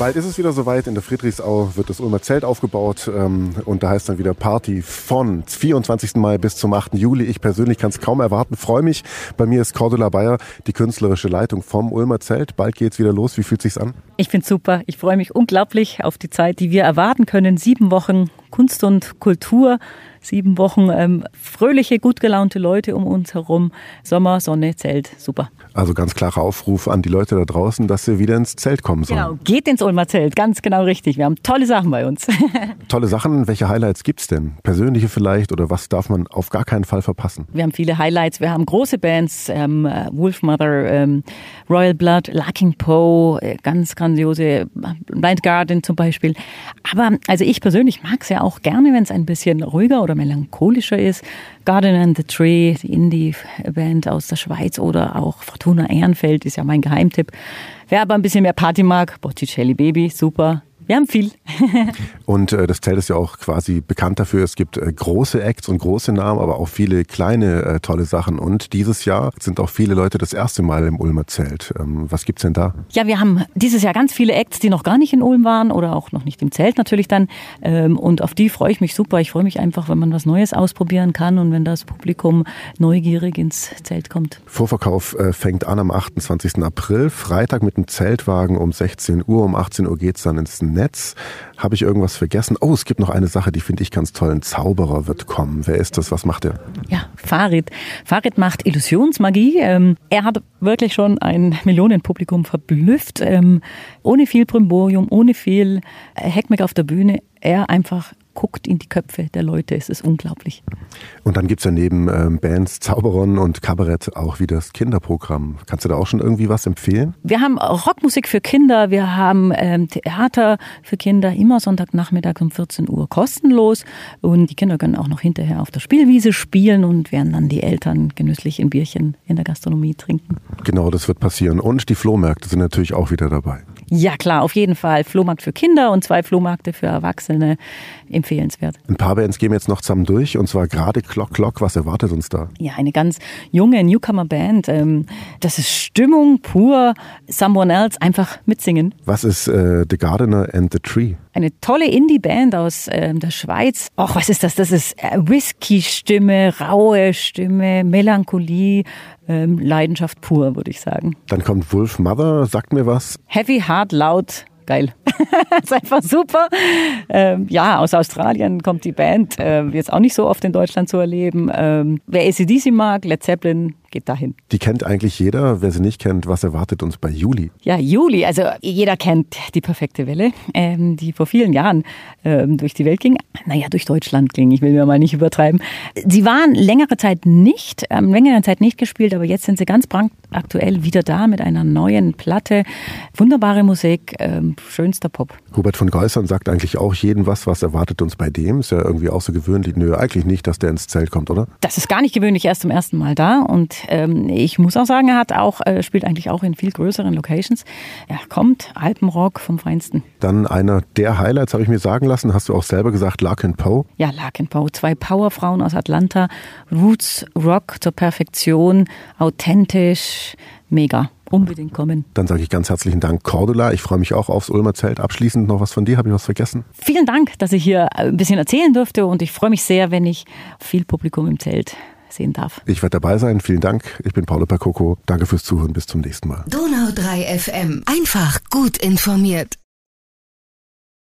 Bald ist es wieder soweit. In der Friedrichsau wird das Ulmer Zelt aufgebaut. Ähm, und da heißt dann wieder Party von 24. Mai bis zum 8. Juli. Ich persönlich kann es kaum erwarten. Freue mich. Bei mir ist Cordula Bayer, die künstlerische Leitung vom Ulmer Zelt. Bald geht's wieder los. Wie fühlt sich's an? Ich finde super. Ich freue mich unglaublich auf die Zeit, die wir erwarten können. Sieben Wochen Kunst und Kultur sieben Wochen ähm, fröhliche, gut gelaunte Leute um uns herum. Sommer, Sonne, Zelt, super. Also ganz klarer Aufruf an die Leute da draußen, dass sie wieder ins Zelt kommen sollen. Genau, geht ins Ulmer Zelt, ganz genau richtig. Wir haben tolle Sachen bei uns. tolle Sachen, welche Highlights gibt's denn? Persönliche vielleicht oder was darf man auf gar keinen Fall verpassen? Wir haben viele Highlights, wir haben große Bands, ähm, Wolfmother, ähm, Royal Blood, Larking Poe, äh, ganz grandiose, äh, Blind Garden zum Beispiel. Aber also ich persönlich mag es ja auch gerne, wenn es ein bisschen ruhiger oder melancholischer ist. Garden and the Tree, die Indie-Band aus der Schweiz oder auch Fortuna Ehrenfeld ist ja mein Geheimtipp. Wer aber ein bisschen mehr Party mag, Botticelli Baby, super. Wir haben viel. und äh, das Zelt ist ja auch quasi bekannt dafür. Es gibt äh, große Acts und große Namen, aber auch viele kleine äh, tolle Sachen. Und dieses Jahr sind auch viele Leute das erste Mal im Ulmer Zelt. Ähm, was gibt's denn da? Ja, wir haben dieses Jahr ganz viele Acts, die noch gar nicht in Ulm waren oder auch noch nicht im Zelt natürlich dann. Ähm, und auf die freue ich mich super. Ich freue mich einfach, wenn man was Neues ausprobieren kann und wenn das Publikum neugierig ins Zelt kommt. Vorverkauf äh, fängt an am 28. April, Freitag mit dem Zeltwagen um 16 Uhr. Um 18 Uhr geht's dann ins Netz. Netz. Habe ich irgendwas vergessen? Oh, es gibt noch eine Sache, die finde ich ganz toll. Ein Zauberer wird kommen. Wer ist das? Was macht er? Ja, Farid. Farid macht Illusionsmagie. Ähm, er hat wirklich schon ein Millionenpublikum verblüfft. Ähm, ohne viel Brimborium, ohne viel Heckmeck auf der Bühne. Er einfach guckt in die Köpfe der Leute. Es ist unglaublich. Und dann gibt es ja neben ähm, Bands, Zauberern und Kabarett auch wieder das Kinderprogramm. Kannst du da auch schon irgendwie was empfehlen? Wir haben Rockmusik für Kinder, wir haben ähm, Theater für Kinder, immer Sonntagnachmittag um 14 Uhr kostenlos. Und die Kinder können auch noch hinterher auf der Spielwiese spielen und werden dann die Eltern genüsslich ein Bierchen in der Gastronomie trinken. Genau, das wird passieren. Und die Flohmärkte sind natürlich auch wieder dabei. Ja, klar, auf jeden Fall. Flohmarkt für Kinder und zwei Flohmärkte für Erwachsene. Empfehlenswert. Ein paar Bands gehen jetzt noch zusammen durch und zwar gerade Clock Clock. Was erwartet uns da? Ja, eine ganz junge Newcomer-Band. Ähm, das ist Stimmung pur. Someone Else einfach mitsingen. Was ist äh, The Gardener and the Tree? Eine tolle Indie-Band aus ähm, der Schweiz. Och, was ist das? Das ist äh, Whisky-Stimme, raue Stimme, Melancholie, ähm, Leidenschaft pur, würde ich sagen. Dann kommt Wolf Mother, sagt mir was. Heavy, hard, laut, geil. ist einfach super. Ähm, ja, aus Australien kommt die Band. Äh, jetzt auch nicht so oft in Deutschland zu erleben. Ähm, wer ACDC mag, Led Zeppelin, geht dahin. Die kennt eigentlich jeder. Wer sie nicht kennt, was erwartet uns bei Juli? Ja, Juli. Also jeder kennt die perfekte Welle, ähm, die vor vielen Jahren ähm, durch die Welt ging. Naja, durch Deutschland ging. Ich will mir mal nicht übertreiben. Sie waren längere Zeit nicht, ähm, längere Zeit nicht gespielt, aber jetzt sind sie ganz brandaktuell wieder da mit einer neuen Platte. Wunderbare Musik, ähm, schönster Pop. Hubert von Geusern sagt eigentlich auch jeden was, was erwartet uns bei dem. Ist ja irgendwie auch so gewöhnlich. Nö, eigentlich nicht, dass der ins Zelt kommt, oder? Das ist gar nicht gewöhnlich, erst zum ersten Mal da und ich muss auch sagen, er hat auch, äh, spielt eigentlich auch in viel größeren Locations. Er kommt, Alpenrock vom Feinsten. Dann einer der Highlights, habe ich mir sagen lassen, hast du auch selber gesagt, Larkin Poe? Ja, Larkin Poe. Zwei Powerfrauen aus Atlanta. Roots Rock zur Perfektion, authentisch, mega unbedingt kommen. Dann sage ich ganz herzlichen Dank, Cordula. Ich freue mich auch aufs Ulmer Zelt. Abschließend noch was von dir. Habe ich was vergessen? Vielen Dank, dass ich hier ein bisschen erzählen durfte und ich freue mich sehr, wenn ich viel Publikum im Zelt sehen darf. Ich werde dabei sein. Vielen Dank. Ich bin Paolo Percoco. Danke fürs Zuhören. Bis zum nächsten Mal. Donau 3 FM. Einfach gut informiert.